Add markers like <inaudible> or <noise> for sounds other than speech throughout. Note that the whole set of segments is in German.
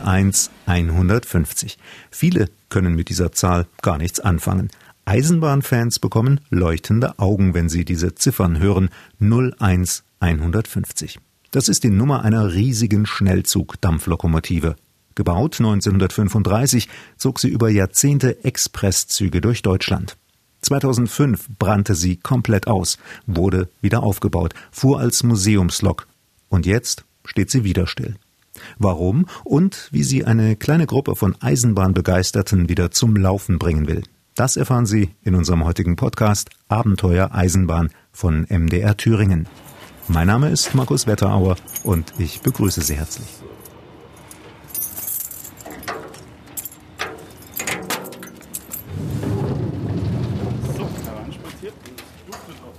01150. Viele können mit dieser Zahl gar nichts anfangen. Eisenbahnfans bekommen leuchtende Augen, wenn sie diese Ziffern hören. 01150. Das ist die Nummer einer riesigen Schnellzug-Dampflokomotive. Gebaut 1935 zog sie über Jahrzehnte Expresszüge durch Deutschland. 2005 brannte sie komplett aus, wurde wieder aufgebaut, fuhr als Museumslok. Und jetzt steht sie wieder still. Warum und wie sie eine kleine Gruppe von Eisenbahnbegeisterten wieder zum Laufen bringen will. Das erfahren Sie in unserem heutigen Podcast Abenteuer Eisenbahn von MDR Thüringen. Mein Name ist Markus Wetterauer und ich begrüße Sie herzlich.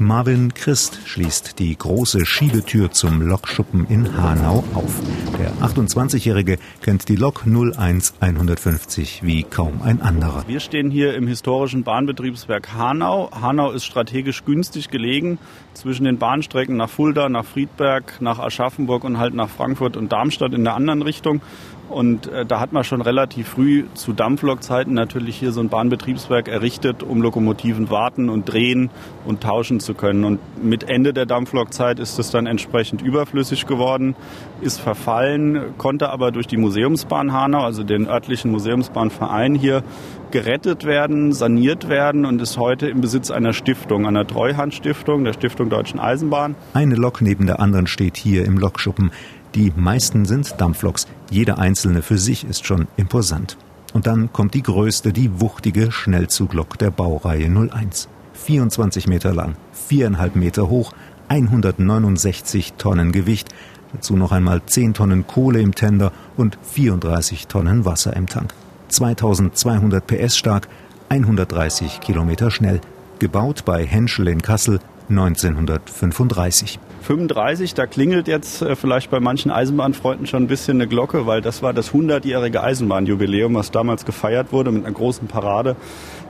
Marvin Christ schließt die große Schiebetür zum Lokschuppen in Hanau auf. Der 28-Jährige kennt die Lok 01150 wie kaum ein anderer. Wir stehen hier im historischen Bahnbetriebswerk Hanau. Hanau ist strategisch günstig gelegen zwischen den Bahnstrecken nach Fulda, nach Friedberg, nach Aschaffenburg und halt nach Frankfurt und Darmstadt in der anderen Richtung. Und äh, da hat man schon relativ früh zu Dampflokzeiten natürlich hier so ein Bahnbetriebswerk errichtet, um Lokomotiven warten und drehen und tauschen zu können. Und mit Ende der Dampflokzeit ist es dann entsprechend überflüssig geworden, ist verfallen, konnte aber durch die Museumsbahn Hanau, also den örtlichen Museumsbahnverein hier, gerettet werden, saniert werden und ist heute im Besitz einer Stiftung, einer Treuhandstiftung, der Stiftung Deutschen Eisenbahn. Eine Lok neben der anderen steht hier im Lokschuppen. Die meisten sind Dampfloks, jede einzelne für sich ist schon imposant. Und dann kommt die größte, die wuchtige Schnellzuglok der Baureihe 01. 24 Meter lang, viereinhalb Meter hoch, 169 Tonnen Gewicht, dazu noch einmal 10 Tonnen Kohle im Tender und 34 Tonnen Wasser im Tank. 2200 PS stark, 130 Kilometer schnell, gebaut bei Henschel in Kassel 1935. 35, da klingelt jetzt äh, vielleicht bei manchen Eisenbahnfreunden schon ein bisschen eine Glocke, weil das war das 100-jährige Eisenbahnjubiläum, was damals gefeiert wurde mit einer großen Parade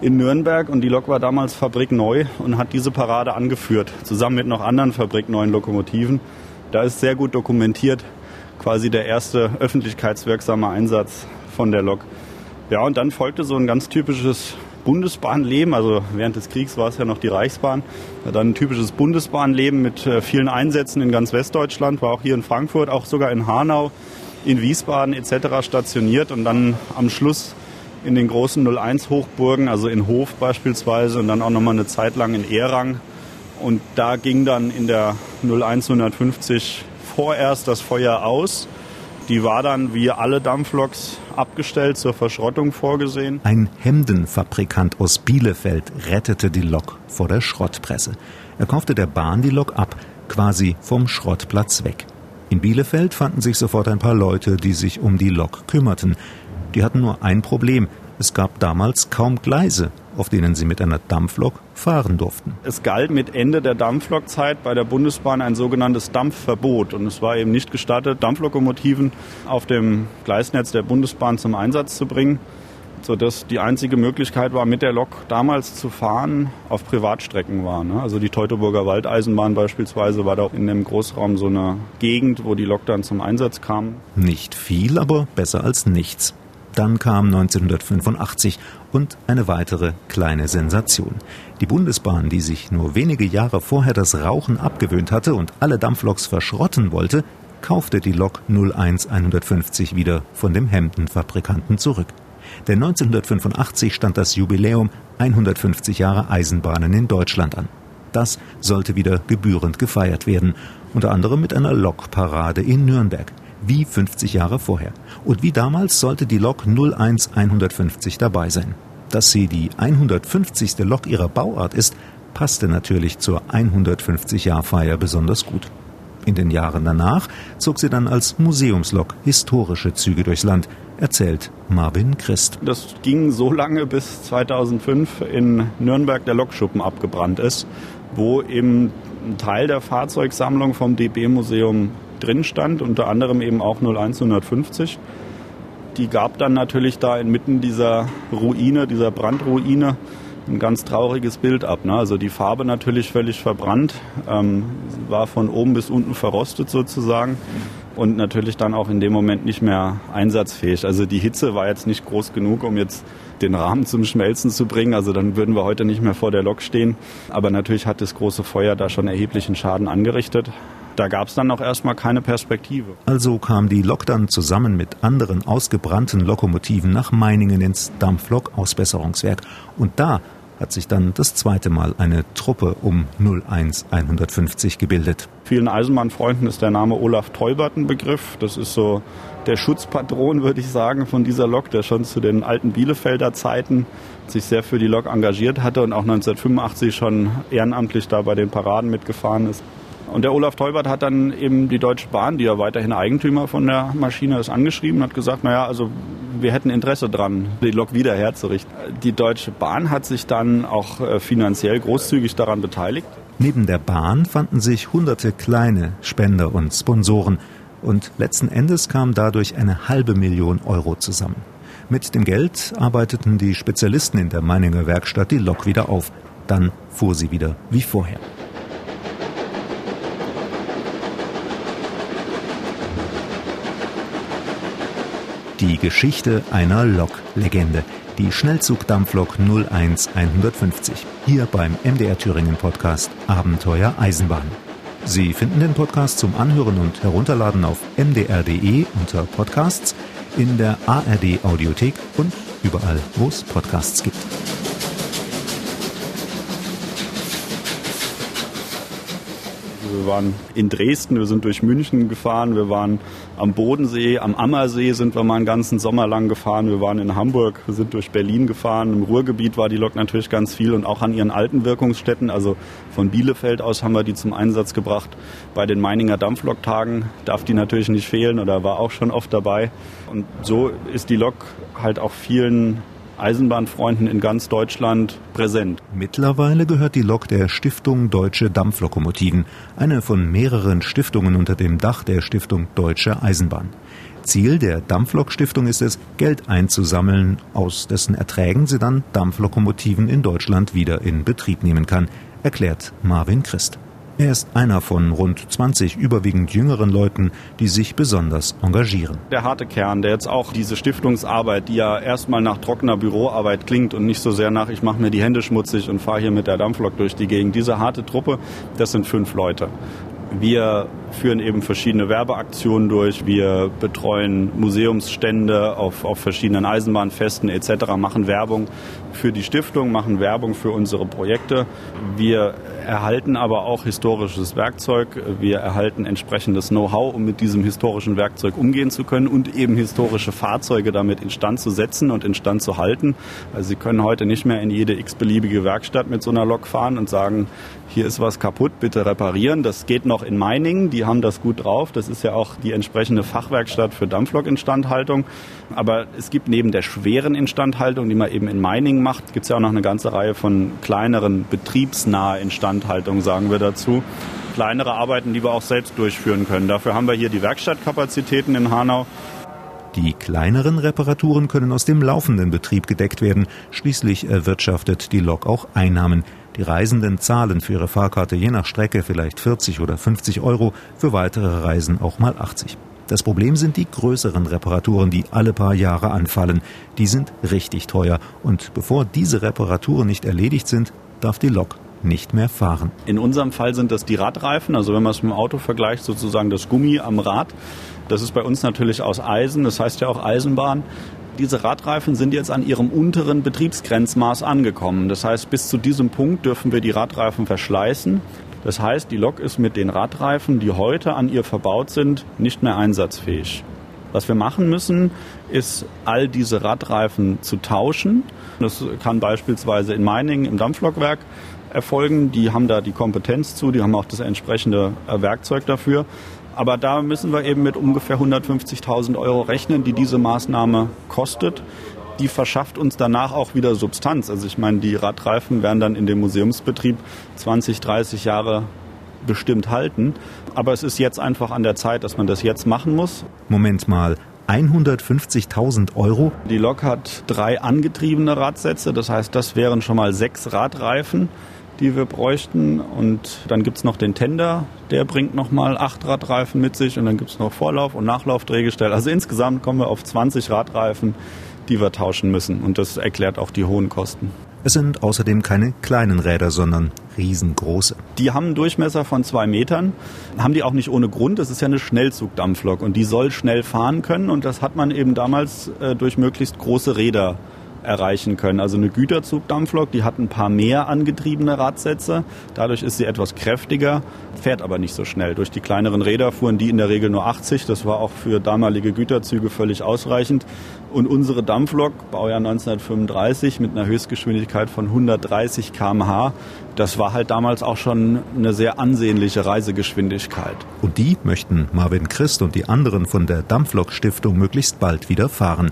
in Nürnberg. Und die Lok war damals fabrikneu und hat diese Parade angeführt, zusammen mit noch anderen fabrikneuen Lokomotiven. Da ist sehr gut dokumentiert, quasi der erste öffentlichkeitswirksame Einsatz von der Lok. Ja, und dann folgte so ein ganz typisches Bundesbahnleben. Also während des Kriegs war es ja noch die Reichsbahn. Dann ein typisches Bundesbahnleben mit äh, vielen Einsätzen in ganz Westdeutschland, war auch hier in Frankfurt, auch sogar in Hanau, in Wiesbaden etc. stationiert und dann am Schluss in den großen 01 Hochburgen, also in Hof beispielsweise und dann auch nochmal eine Zeit lang in Erang. Und da ging dann in der 01 150 vorerst das Feuer aus. Die war dann wie alle Dampfloks abgestellt, zur Verschrottung vorgesehen. Ein Hemdenfabrikant aus Bielefeld rettete die Lok vor der Schrottpresse. Er kaufte der Bahn die Lok ab, quasi vom Schrottplatz weg. In Bielefeld fanden sich sofort ein paar Leute, die sich um die Lok kümmerten. Die hatten nur ein Problem. Es gab damals kaum Gleise auf denen sie mit einer Dampflok fahren durften. Es galt mit Ende der Dampflokzeit bei der Bundesbahn ein sogenanntes Dampfverbot und es war eben nicht gestattet, Dampflokomotiven auf dem Gleisnetz der Bundesbahn zum Einsatz zu bringen, sodass die einzige Möglichkeit war, mit der Lok damals zu fahren, auf Privatstrecken war. Ne? Also die Teutoburger Waldeisenbahn beispielsweise war da in dem Großraum so eine Gegend, wo die Lok dann zum Einsatz kam. Nicht viel, aber besser als nichts. Dann kam 1985 und eine weitere kleine Sensation. Die Bundesbahn, die sich nur wenige Jahre vorher das Rauchen abgewöhnt hatte und alle Dampfloks verschrotten wollte, kaufte die Lok 01150 wieder von dem Hemdenfabrikanten zurück. Denn 1985 stand das Jubiläum 150 Jahre Eisenbahnen in Deutschland an. Das sollte wieder gebührend gefeiert werden, unter anderem mit einer Lokparade in Nürnberg wie 50 Jahre vorher. Und wie damals sollte die Lok 01150 dabei sein. Dass sie die 150. Lok ihrer Bauart ist, passte natürlich zur 150-Jahr-Feier besonders gut. In den Jahren danach zog sie dann als Museumslok historische Züge durchs Land, erzählt Marvin Christ. Das ging so lange, bis 2005 in Nürnberg der Lokschuppen abgebrannt ist, wo eben ein Teil der Fahrzeugsammlung vom DB-Museum drin stand, unter anderem eben auch 01150. Die gab dann natürlich da inmitten dieser Ruine, dieser Brandruine, ein ganz trauriges Bild ab. Ne? Also die Farbe natürlich völlig verbrannt, ähm, war von oben bis unten verrostet sozusagen. und natürlich dann auch in dem Moment nicht mehr einsatzfähig. Also die Hitze war jetzt nicht groß genug, um jetzt den Rahmen zum Schmelzen zu bringen. Also dann würden wir heute nicht mehr vor der Lok stehen. Aber natürlich hat das große Feuer da schon erheblichen Schaden angerichtet. Da gab es dann auch erstmal keine Perspektive. Also kam die Lok dann zusammen mit anderen ausgebrannten Lokomotiven nach Meiningen ins Dampflok-Ausbesserungswerk. Und da hat sich dann das zweite Mal eine Truppe um 01 150 gebildet. Vielen Eisenbahnfreunden ist der Name Olaf Teubert ein Begriff. Das ist so der Schutzpatron, würde ich sagen, von dieser Lok, der schon zu den alten Bielefelder Zeiten sich sehr für die Lok engagiert hatte und auch 1985 schon ehrenamtlich da bei den Paraden mitgefahren ist. Und der Olaf Teubert hat dann eben die Deutsche Bahn, die ja weiterhin Eigentümer von der Maschine ist, angeschrieben und hat gesagt, naja, also wir hätten Interesse dran, die Lok wieder herzurichten. Die Deutsche Bahn hat sich dann auch äh, finanziell großzügig daran beteiligt. Neben der Bahn fanden sich hunderte kleine Spender und Sponsoren und letzten Endes kam dadurch eine halbe Million Euro zusammen. Mit dem Geld arbeiteten die Spezialisten in der Meininger Werkstatt die Lok wieder auf. Dann fuhr sie wieder wie vorher. Die Geschichte einer Lok-Legende. Die Schnellzugdampflok 01150. Hier beim MDR Thüringen Podcast Abenteuer Eisenbahn. Sie finden den Podcast zum Anhören und Herunterladen auf mdr.de unter Podcasts, in der ARD Audiothek und überall, wo es Podcasts gibt. Wir waren in Dresden, wir sind durch München gefahren, wir waren am Bodensee, am Ammersee sind wir mal einen ganzen Sommer lang gefahren, wir waren in Hamburg, sind durch Berlin gefahren, im Ruhrgebiet war die Lok natürlich ganz viel und auch an ihren alten Wirkungsstätten, also von Bielefeld aus haben wir die zum Einsatz gebracht. Bei den Meininger Dampfloktagen darf die natürlich nicht fehlen oder war auch schon oft dabei. Und so ist die Lok halt auch vielen Eisenbahnfreunden in ganz Deutschland präsent. Mittlerweile gehört die Lok der Stiftung Deutsche Dampflokomotiven, eine von mehreren Stiftungen unter dem Dach der Stiftung Deutsche Eisenbahn. Ziel der Dampflok-Stiftung ist es, Geld einzusammeln, aus dessen Erträgen sie dann Dampflokomotiven in Deutschland wieder in Betrieb nehmen kann, erklärt Marvin Christ. Er ist einer von rund 20 überwiegend jüngeren Leuten, die sich besonders engagieren. Der harte Kern, der jetzt auch diese Stiftungsarbeit, die ja erstmal nach trockener Büroarbeit klingt und nicht so sehr nach, ich mache mir die Hände schmutzig und fahre hier mit der Dampflok durch die Gegend. Diese harte Truppe, das sind fünf Leute. Wir führen eben verschiedene Werbeaktionen durch. Wir betreuen Museumsstände auf, auf verschiedenen Eisenbahnfesten etc., machen Werbung für die Stiftung, machen Werbung für unsere Projekte. Wir erhalten aber auch historisches Werkzeug. Wir erhalten entsprechendes Know-how, um mit diesem historischen Werkzeug umgehen zu können und eben historische Fahrzeuge damit instand zu setzen und instand zu halten. Also Sie können heute nicht mehr in jede x-beliebige Werkstatt mit so einer Lok fahren und sagen, hier ist was kaputt, bitte reparieren. Das geht noch in Meiningen, die haben das gut drauf. Das ist ja auch die entsprechende Fachwerkstatt für Dampflok-Instandhaltung. Aber es gibt neben der schweren Instandhaltung, die man eben in Meiningen macht, gibt es ja auch noch eine ganze Reihe von kleineren betriebsnahe Instandhaltungen, sagen wir dazu. Kleinere Arbeiten, die wir auch selbst durchführen können. Dafür haben wir hier die Werkstattkapazitäten in Hanau. Die kleineren Reparaturen können aus dem laufenden Betrieb gedeckt werden. Schließlich erwirtschaftet die Lok auch Einnahmen. Die Reisenden zahlen für ihre Fahrkarte je nach Strecke vielleicht 40 oder 50 Euro, für weitere Reisen auch mal 80. Das Problem sind die größeren Reparaturen, die alle paar Jahre anfallen. Die sind richtig teuer und bevor diese Reparaturen nicht erledigt sind, darf die Lok nicht mehr fahren. In unserem Fall sind das die Radreifen, also wenn man es mit dem Auto vergleicht, sozusagen das Gummi am Rad. Das ist bei uns natürlich aus Eisen, das heißt ja auch Eisenbahn. Diese Radreifen sind jetzt an ihrem unteren Betriebsgrenzmaß angekommen. Das heißt, bis zu diesem Punkt dürfen wir die Radreifen verschleißen. Das heißt, die Lok ist mit den Radreifen, die heute an ihr verbaut sind, nicht mehr einsatzfähig. Was wir machen müssen, ist all diese Radreifen zu tauschen. Das kann beispielsweise in Meiningen im Dampflokwerk erfolgen. Die haben da die Kompetenz zu, die haben auch das entsprechende Werkzeug dafür. Aber da müssen wir eben mit ungefähr 150.000 Euro rechnen, die diese Maßnahme kostet. Die verschafft uns danach auch wieder Substanz. Also ich meine, die Radreifen werden dann in dem Museumsbetrieb 20, 30 Jahre bestimmt halten. Aber es ist jetzt einfach an der Zeit, dass man das jetzt machen muss. Moment mal. 150.000 Euro? Die Lok hat drei angetriebene Radsätze, das heißt, das wären schon mal sechs Radreifen die wir bräuchten. Und dann gibt es noch den Tender, der bringt nochmal acht Radreifen mit sich. Und dann gibt es noch Vorlauf- und Nachlaufdrehgestell. Also insgesamt kommen wir auf 20 Radreifen, die wir tauschen müssen. Und das erklärt auch die hohen Kosten. Es sind außerdem keine kleinen Räder, sondern riesengroße. Die haben einen Durchmesser von zwei Metern, haben die auch nicht ohne Grund. Das ist ja eine Schnellzugdampflok und die soll schnell fahren können und das hat man eben damals äh, durch möglichst große Räder erreichen können. Also eine Güterzugdampflok, die hat ein paar mehr angetriebene Radsätze. Dadurch ist sie etwas kräftiger, fährt aber nicht so schnell. Durch die kleineren Räder fuhren die in der Regel nur 80. Das war auch für damalige Güterzüge völlig ausreichend. Und unsere Dampflok, Baujahr 1935, mit einer Höchstgeschwindigkeit von 130 km/h, das war halt damals auch schon eine sehr ansehnliche Reisegeschwindigkeit. Und die möchten Marvin Christ und die anderen von der Dampflok Stiftung möglichst bald wieder fahren.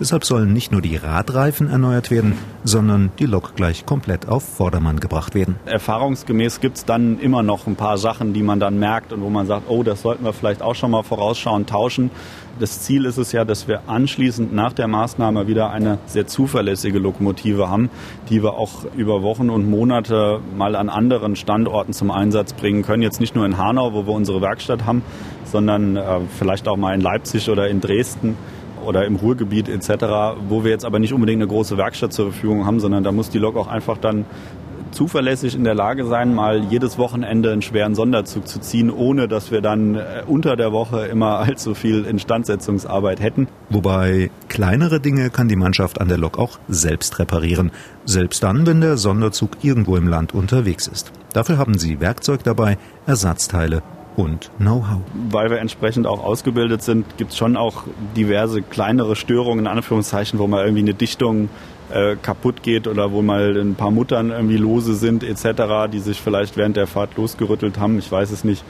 Deshalb sollen nicht nur die Radreifen erneuert werden, sondern die Lok gleich komplett auf Vordermann gebracht werden. Erfahrungsgemäß gibt es dann immer noch ein paar Sachen, die man dann merkt und wo man sagt, oh, das sollten wir vielleicht auch schon mal vorausschauen, tauschen. Das Ziel ist es ja, dass wir anschließend nach der Maßnahme wieder eine sehr zuverlässige Lokomotive haben, die wir auch über Wochen und Monate mal an anderen Standorten zum Einsatz bringen können. Jetzt nicht nur in Hanau, wo wir unsere Werkstatt haben, sondern äh, vielleicht auch mal in Leipzig oder in Dresden oder im Ruhrgebiet etc., wo wir jetzt aber nicht unbedingt eine große Werkstatt zur Verfügung haben, sondern da muss die Lok auch einfach dann zuverlässig in der Lage sein, mal jedes Wochenende einen schweren Sonderzug zu ziehen, ohne dass wir dann äh, unter der Woche immer <laughs> allzu viel Instandsetzungsarbeit hätten. Wobei kleinere Dinge kann die Mannschaft an der Lok auch selbst reparieren, selbst dann, wenn der Sonderzug irgendwo im Land unterwegs ist. Dafür haben sie Werkzeug dabei, Ersatzteile und Know-how. Weil wir entsprechend auch ausgebildet sind, gibt es schon auch diverse kleinere Störungen, in Anführungszeichen, wo mal irgendwie eine Dichtung äh, kaputt geht oder wo mal ein paar Muttern irgendwie lose sind etc., die sich vielleicht während der Fahrt losgerüttelt haben. Ich weiß es nicht.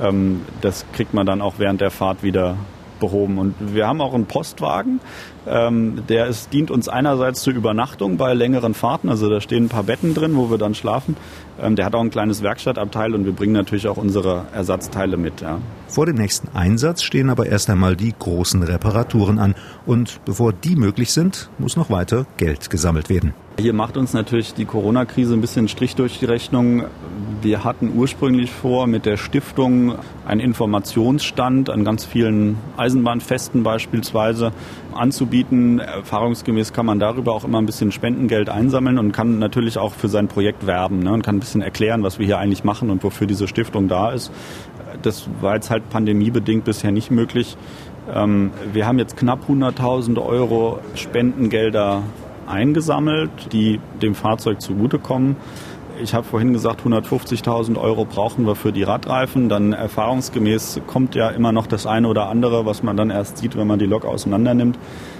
Ähm, das kriegt man dann auch während der Fahrt wieder behoben. Und wir haben auch einen Postwagen, ähm, der ist, dient uns einerseits zur Übernachtung bei längeren Fahrten, also da stehen ein paar Betten drin, wo wir dann schlafen. Ähm, der hat auch ein kleines Werkstattabteil und wir bringen natürlich auch unsere Ersatzteile mit. Ja. Vor dem nächsten Einsatz stehen aber erst einmal die großen Reparaturen an und bevor die möglich sind, muss noch weiter Geld gesammelt werden. Hier macht uns natürlich die Corona-Krise ein bisschen Strich durch die Rechnung. Wir hatten ursprünglich vor, mit der Stiftung einen Informationsstand an ganz vielen Eisenbahnfesten beispielsweise anzubieten. Erfahrungsgemäß kann man darüber auch immer ein bisschen Spendengeld einsammeln und kann natürlich auch für sein Projekt werben ne, und kann ein bisschen erklären, was wir hier eigentlich machen und wofür diese Stiftung da ist. Das war jetzt halt pandemiebedingt bisher nicht möglich. Ähm, wir haben jetzt knapp 100.000 Euro Spendengelder eingesammelt, die dem Fahrzeug zugutekommen. Ich habe vorhin gesagt, 150.000 Euro brauchen wir für die Radreifen. Dann erfahrungsgemäß kommt ja immer noch das eine oder andere, was man dann erst sieht, wenn man die Lok auseinander nimmt.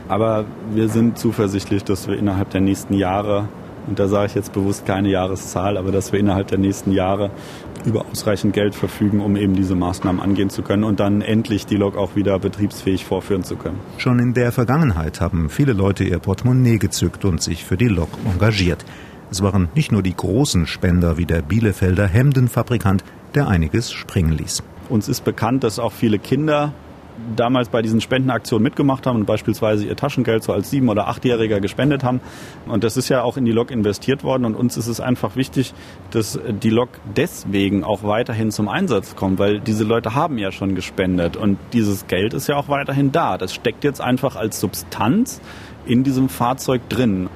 Aber wir sind zuversichtlich, dass wir innerhalb der nächsten Jahre, und da sage ich jetzt bewusst keine Jahreszahl, aber dass wir innerhalb der nächsten Jahre über ausreichend Geld verfügen, um eben diese Maßnahmen angehen zu können und dann endlich die Lok auch wieder betriebsfähig vorführen zu können. Schon in der Vergangenheit haben viele Leute ihr Portemonnaie gezückt und sich für die Lok engagiert. Es waren nicht nur die großen Spender wie der Bielefelder Hemdenfabrikant, der einiges springen ließ. Uns ist bekannt, dass auch viele Kinder damals bei diesen Spendenaktionen mitgemacht haben und beispielsweise ihr Taschengeld so als sieben- oder achtjähriger gespendet haben. Und das ist ja auch in die Lok investiert worden. Und uns ist es einfach wichtig, dass die Lok deswegen auch weiterhin zum Einsatz kommt, weil diese Leute haben ja schon gespendet und dieses Geld ist ja auch weiterhin da. Das steckt jetzt einfach als Substanz in diesem Fahrzeug drin.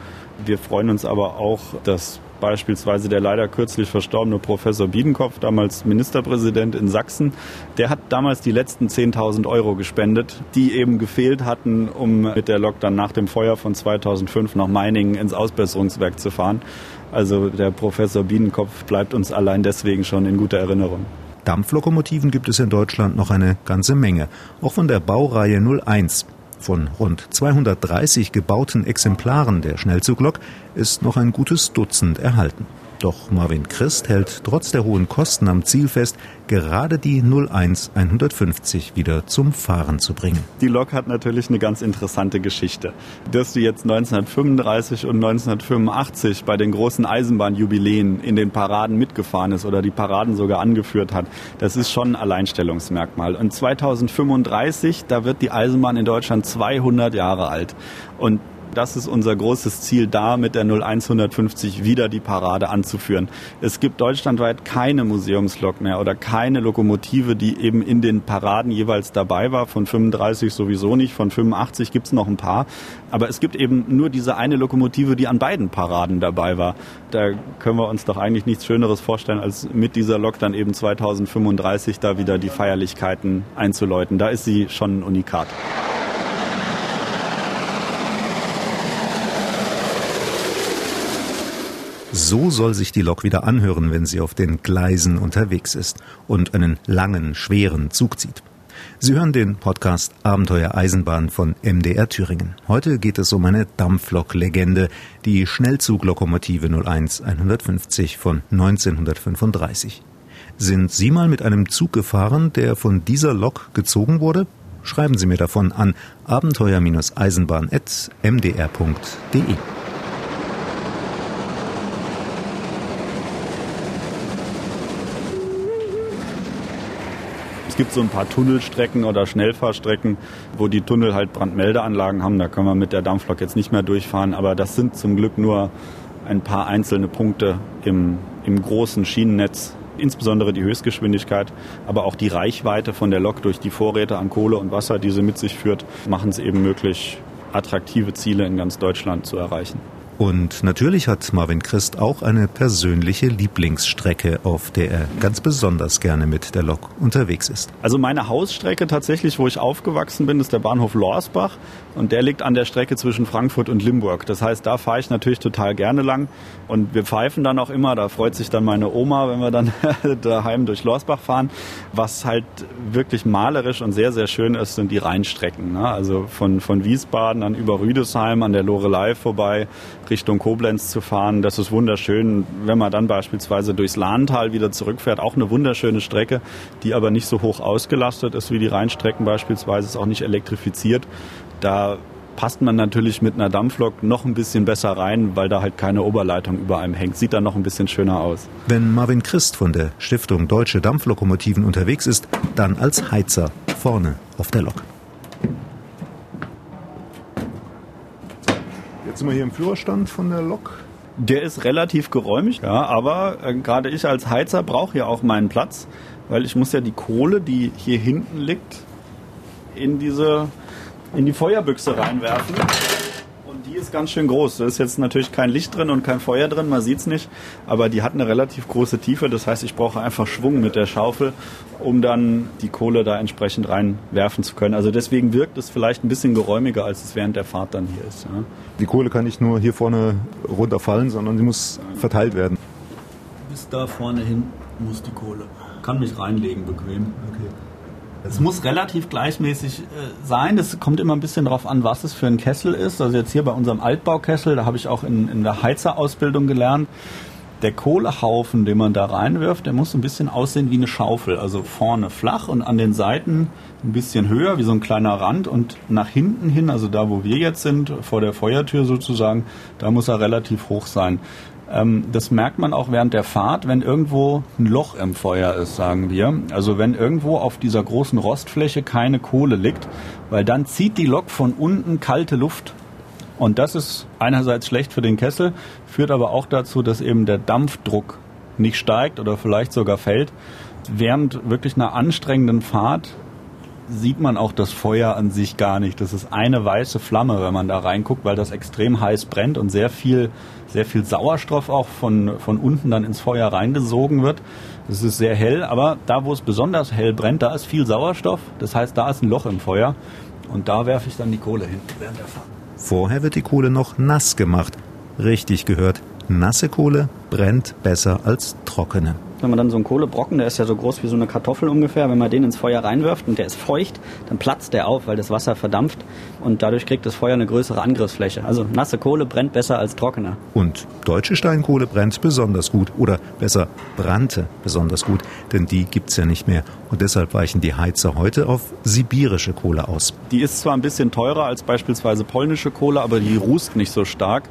Wir freuen uns aber auch, dass beispielsweise der leider kürzlich verstorbene Professor Biedenkopf, damals Ministerpräsident in Sachsen, der hat damals die letzten 10.000 Euro gespendet, die eben gefehlt hatten, um mit der Lok dann nach dem Feuer von 2005 nach Meiningen ins Ausbesserungswerk zu fahren. Also der Professor Biedenkopf bleibt uns allein deswegen schon in guter Erinnerung. Dampflokomotiven gibt es in Deutschland noch eine ganze Menge, auch von der Baureihe 01. Von rund 230 gebauten Exemplaren der Schnellzuglok ist noch ein gutes Dutzend erhalten. Doch Marvin Christ hält trotz der hohen Kosten am Ziel fest, gerade die 01 150 wieder zum Fahren zu bringen. Die Lok hat natürlich eine ganz interessante Geschichte. Dass sie jetzt 1935 und 1985 bei den großen Eisenbahnjubiläen in den Paraden mitgefahren ist oder die Paraden sogar angeführt hat, das ist schon ein Alleinstellungsmerkmal. Und 2035, da wird die Eisenbahn in Deutschland 200 Jahre alt. Und Das ist unser großes Ziel, da mit der 01150 wieder die Parade anzuführen. Es gibt deutschlandweit keine Museumslok mehr oder keine Lokomotive, die eben in den Paraden jeweils dabei war. Von 35 sowieso nicht, von 85 gibt es noch ein paar. Aber es gibt eben nur diese eine Lokomotive, die an beiden Paraden dabei war. Da können wir uns doch eigentlich nichts Schöneres vorstellen, als mit dieser Lok dann eben 2035 da wieder die Feierlichkeiten einzuläuten. Da ist sie schon ein Unikat. So soll sich die Lok wieder anhören, wenn sie auf den Gleisen unterwegs ist und einen langen, schweren Zug zieht. Sie hören den Podcast Abenteuer Eisenbahn von MDR Thüringen. Heute geht es um eine Dampflok-Legende, die Schnellzuglokomotive 01 150 von 1935. Sind Sie mal mit einem Zug gefahren, der von dieser Lok gezogen wurde? Schreiben Sie mir davon an abenteuer-eisenbahn.mdr.de. gibt so ein paar Tunnelstrecken oder Schnellfahrstrecken, wo die Tunnel halt Brandmeldeanlagen haben. Da können wir mit der Dampflok jetzt nicht mehr durchfahren. Aber das sind zum Glück nur ein paar einzelne Punkte im, im großen Schienennetz. Insbesondere die Höchstgeschwindigkeit, aber auch die Reichweite von der Lok durch die Vorräte an Kohle und Wasser, die sie mit sich führt, machen es eben möglich, attraktive Ziele in ganz Deutschland zu erreichen. Und natürlich hat Marvin Christ auch eine persönliche Lieblingsstrecke, auf der er ganz besonders gerne mit der Lok unterwegs ist. Also meine Hausstrecke tatsächlich, wo ich aufgewachsen bin, ist der Bahnhof Lorsbach und der liegt an der Strecke zwischen Frankfurt und Limburg. Das heißt, da fahre ich natürlich total gerne lang und wir pfeifen dann auch immer, da freut sich dann meine Oma, wenn wir dann <laughs> daheim durch Lorsbach fahren. Was halt wirklich malerisch und sehr, sehr schön ist, sind die Rheinstrecken. Ne? Also von, von Wiesbaden dann über Rüdesheim an der Lorelei vorbei Richtung Koblenz zu fahren. Das ist wunderschön. Wenn man dann beispielsweise durchs Lahntal wieder zurückfährt, auch eine wunderschöne Strecke, die aber nicht so hoch ausgelastet ist wie die Rheinstrecken beispielsweise, ist auch nicht elektrifiziert. Da passt man natürlich mit einer Dampflok noch ein bisschen besser rein, weil da halt keine Oberleitung über einem hängt. Sieht dann noch ein bisschen schöner aus. Wenn Marvin Christ von der Stiftung Deutsche Dampflokomotiven unterwegs ist, dann als Heizer vorne auf der Lok. Jetzt sind wir hier im Führerstand von der Lok. Der ist relativ geräumig, ja, aber äh, gerade ich als Heizer brauche ja auch meinen Platz, weil ich muss ja die Kohle, die hier hinten liegt, in diese in die Feuerbüchse reinwerfen ist ganz schön groß. Da ist jetzt natürlich kein Licht drin und kein Feuer drin, man sieht es nicht. Aber die hat eine relativ große Tiefe. Das heißt, ich brauche einfach Schwung mit der Schaufel, um dann die Kohle da entsprechend reinwerfen zu können. Also deswegen wirkt es vielleicht ein bisschen geräumiger, als es während der Fahrt dann hier ist. Ja. Die Kohle kann nicht nur hier vorne runterfallen, sondern sie muss verteilt werden. Bis da vorne hin muss die Kohle. Kann mich reinlegen bequem. Okay. Es muss relativ gleichmäßig äh, sein. Das kommt immer ein bisschen darauf an, was es für ein Kessel ist. Also jetzt hier bei unserem Altbaukessel, da habe ich auch in, in der Heizerausbildung gelernt, der Kohlehaufen, den man da reinwirft, der muss ein bisschen aussehen wie eine Schaufel. Also vorne flach und an den Seiten ein bisschen höher, wie so ein kleiner Rand. Und nach hinten hin, also da, wo wir jetzt sind, vor der Feuertür sozusagen, da muss er relativ hoch sein. Ähm, das merkt man auch während der Fahrt, wenn irgendwo ein Loch im Feuer ist, sagen wir. Also wenn irgendwo auf dieser großen Rostfläche keine Kohle liegt, weil dann zieht die Lok von unten kalte Luft. Und das ist einerseits schlecht für den Kessel, führt aber auch dazu, dass eben der Dampfdruck nicht steigt oder vielleicht sogar fällt. Während wirklich einer anstrengenden Fahrt sieht man auch das Feuer an sich gar nicht. Das ist eine weiße Flamme, wenn man da reinguckt, weil das extrem heiß brennt und sehr viel, sehr viel Sauerstoff auch von, von unten dann ins Feuer reingesogen wird. Es ist sehr hell, aber da, wo es besonders hell brennt, da ist viel Sauerstoff. Das heißt, da ist ein Loch im Feuer und da werfe ich dann die Kohle hin während der Fahrt. Vorher wird die Kohle noch nass gemacht. Richtig gehört, nasse Kohle brennt besser als trockene. Wenn man dann so einen Kohlebrocken, der ist ja so groß wie so eine Kartoffel ungefähr, wenn man den ins Feuer reinwirft und der ist feucht, dann platzt der auf, weil das Wasser verdampft und dadurch kriegt das Feuer eine größere Angriffsfläche. Also nasse Kohle brennt besser als trockene. Und deutsche Steinkohle brennt besonders gut oder besser brannte besonders gut, denn die gibt's ja nicht mehr und deshalb weichen die Heizer heute auf sibirische Kohle aus. Die ist zwar ein bisschen teurer als beispielsweise polnische Kohle, aber die rußt nicht so stark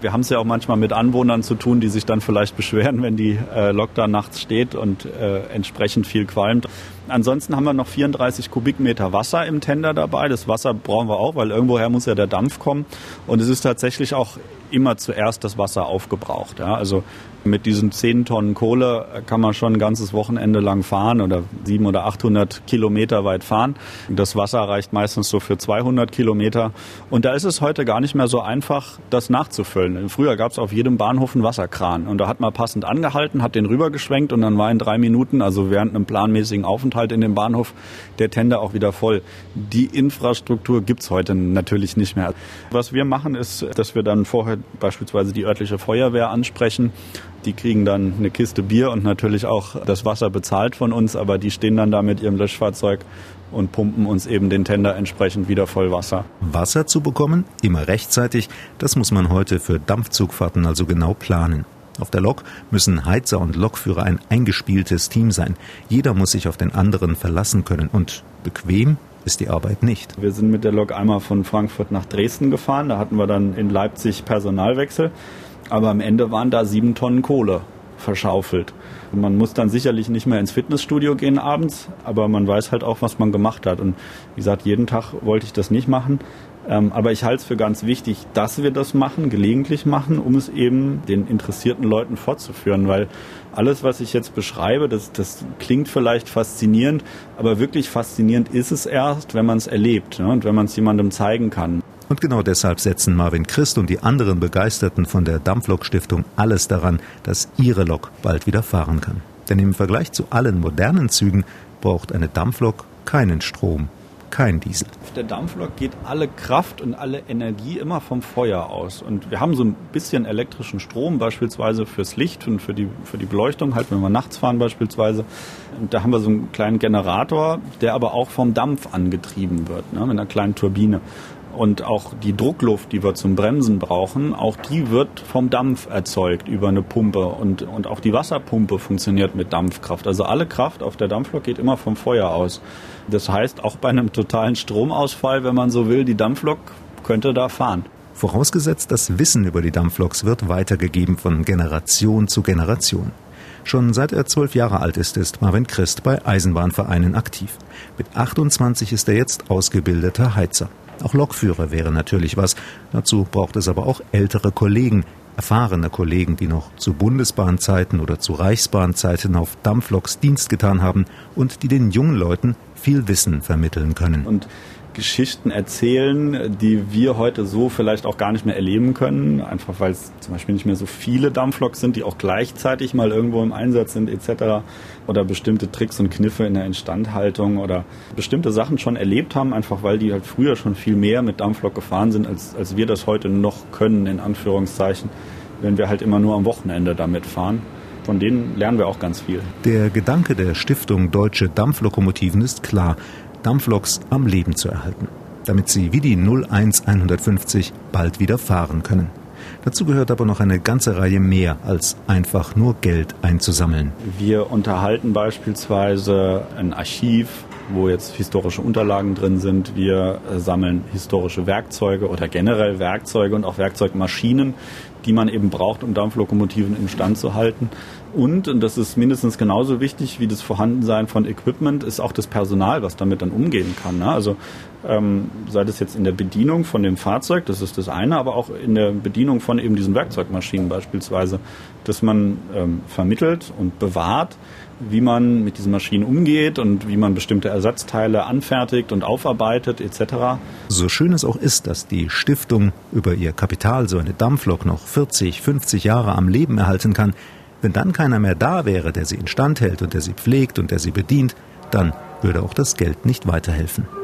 Wir haben es ja auch manchmal mit Anwohnern zu tun, die sich dann vielleicht beschweren, wenn die äh, Lok da nachts steht und äh, entsprechend viel qualmt. Ansonsten haben wir noch 34 Kubikmeter Wasser im Tender dabei. Das Wasser brauchen wir auch, weil irgendwoher muss ja der Dampf kommen. Und es ist tatsächlich auch immer zuerst das Wasser aufgebraucht. Ja. Also mit diesen 10 Tonnen Kohle kann man schon ein ganzes Wochenende lang fahren oder 700 oder 800 Kilometer weit fahren. Das Wasser reicht meistens so für 200 Kilometer. Und da ist es heute gar nicht mehr so einfach, das nachzufüllen. Früher gab es auf jedem Bahnhof einen Wasserkran. Und da hat man passend angehalten, hat den rübergeschwenkt und dann war in drei Minuten, also während einem planmäßigen Aufenthalt in dem Bahnhof, der Tender auch wieder voll. Die Infrastruktur gibt's heute natürlich nicht mehr. Was wir machen, ist, dass wir dann vorher beispielsweise die örtliche Feuerwehr ansprechen die kriegen dann eine Kiste Bier und natürlich auch das Wasser bezahlt von uns, aber die stehen dann da mit ihrem Löschfahrzeug und pumpen uns eben den Tender entsprechend wieder voll Wasser. Wasser zu bekommen, immer rechtzeitig, das muss man heute für Dampfzugfahrten also genau planen. Auf der Lok müssen Heizer und Lokführer ein eingespieltes Team sein. Jeder muss sich auf den anderen verlassen können und bequem ist die Arbeit nicht. Wir sind mit der Lok einmal von Frankfurt nach Dresden gefahren. Da hatten wir dann in Leipzig Personalwechsel. Aber am Ende waren da sieben Tonnen Kohle verschaufelt. Man muss dann sicherlich nicht mehr ins Fitnessstudio gehen abends, aber man weiß halt auch, was man gemacht hat. Und wie gesagt, jeden Tag wollte ich das nicht machen. Ähm, aber ich halte es für ganz wichtig, dass wir das machen, gelegentlich machen, um es eben den interessierten Leuten fortzuführen, weil alles, was ich jetzt beschreibe, das, das klingt vielleicht faszinierend, aber wirklich faszinierend ist es erst, wenn man es erlebt ne, und wenn man es jemandem zeigen kann. Und genau deshalb setzen Marvin Christ und die anderen Begeisterten von der Dampflok Stiftung alles daran, dass ihre Lok bald wieder fahren kann. Denn im Vergleich zu allen modernen Zügen braucht eine Dampflok keinen Strom, kein Diesel. Auf der Dampflok geht alle Kraft und alle Energie immer vom Feuer aus. Und wir haben so ein bisschen elektrischen Strom, beispielsweise fürs Licht und für die, für die Beleuchtung, halt wenn wir nachts fahren beispielsweise. Und da haben wir so einen kleinen Generator, der aber auch vom Dampf angetrieben wird, ne, mit einer kleinen Turbine. Und auch die Druckluft, die wir zum Bremsen brauchen, auch die wird vom Dampf erzeugt über eine Pumpe. Und, und auch die Wasserpumpe funktioniert mit Dampfkraft. Also alle Kraft auf der Dampflok geht immer vom Feuer aus. Das heißt, auch bei einem totalen Stromausfall, wenn man so will, die Dampflok könnte da fahren. Vorausgesetzt, das Wissen über die Dampfloks wird weitergegeben von Generation zu Generation. Schon seit er zwölf Jahre alt ist, ist Marvin Christ bei Eisenbahnvereinen aktiv. Mit 28 ist er jetzt ausgebildeter Heizer. Auch Lokführer wäre natürlich was. Dazu braucht es aber auch ältere Kollegen, erfahrene Kollegen, die noch zu Bundesbahnzeiten oder zu Reichsbahnzeiten auf Dampfloks Dienst getan haben und die den jungen Leuten viel Wissen vermitteln können. Und Geschichten erzählen, die wir heute so vielleicht auch gar nicht mehr erleben können, einfach weil es zum Beispiel nicht mehr so viele Dampfloks sind, die auch gleichzeitig mal irgendwo im Einsatz sind etc. oder bestimmte Tricks und Kniffe in der Instandhaltung oder bestimmte Sachen schon erlebt haben, einfach weil die halt früher schon viel mehr mit Dampflok gefahren sind, als, als wir das heute noch können, in Anführungszeichen, wenn wir halt immer nur am Wochenende damit fahren. Von denen lernen wir auch ganz viel. Der Gedanke der Stiftung Deutsche Dampflokomotiven ist klar. Dampfloks am Leben zu erhalten, damit sie wie die 01150 bald wieder fahren können. Dazu gehört aber noch eine ganze Reihe mehr als einfach nur Geld einzusammeln. Wir unterhalten beispielsweise ein Archiv, wo jetzt historische Unterlagen drin sind. Wir sammeln historische Werkzeuge oder generell Werkzeuge und auch Werkzeugmaschinen, die man eben braucht, um Dampflokomotiven im Stand zu halten. Und, und das ist mindestens genauso wichtig wie das Vorhandensein von Equipment, ist auch das Personal, was damit dann umgehen kann. Ne? Also ähm, sei das jetzt in der Bedienung von dem Fahrzeug, das ist das eine, aber auch in der Bedienung von eben diesen Werkzeugmaschinen beispielsweise, dass man ähm, vermittelt und bewahrt, wie man mit diesen Maschinen umgeht und wie man bestimmte Ersatzteile anfertigt und aufarbeitet etc. So schön es auch ist, dass die Stiftung über ihr Kapital so eine Dampflok noch 40, 50 Jahre am Leben erhalten kann, wenn dann keiner mehr da wäre, der sie instand hält und der sie pflegt und der sie bedient, dann würde auch das Geld nicht weiterhelfen.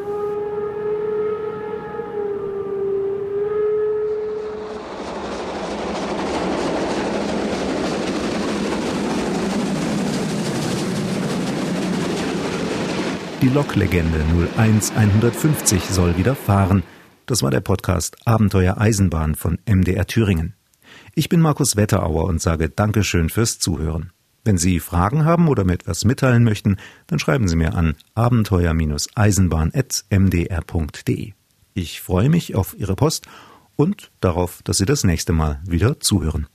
Die Loklegende 01150 soll wieder fahren. Das war der Podcast Abenteuer Eisenbahn von MDR Thüringen. Ich bin Markus Wetterauer und sage Dankeschön fürs Zuhören. Wenn Sie Fragen haben oder mir etwas mitteilen möchten, dann schreiben Sie mir an abenteuer-eisenbahn.mdr.de. Ich freue mich auf Ihre Post und darauf, dass Sie das nächste Mal wieder zuhören.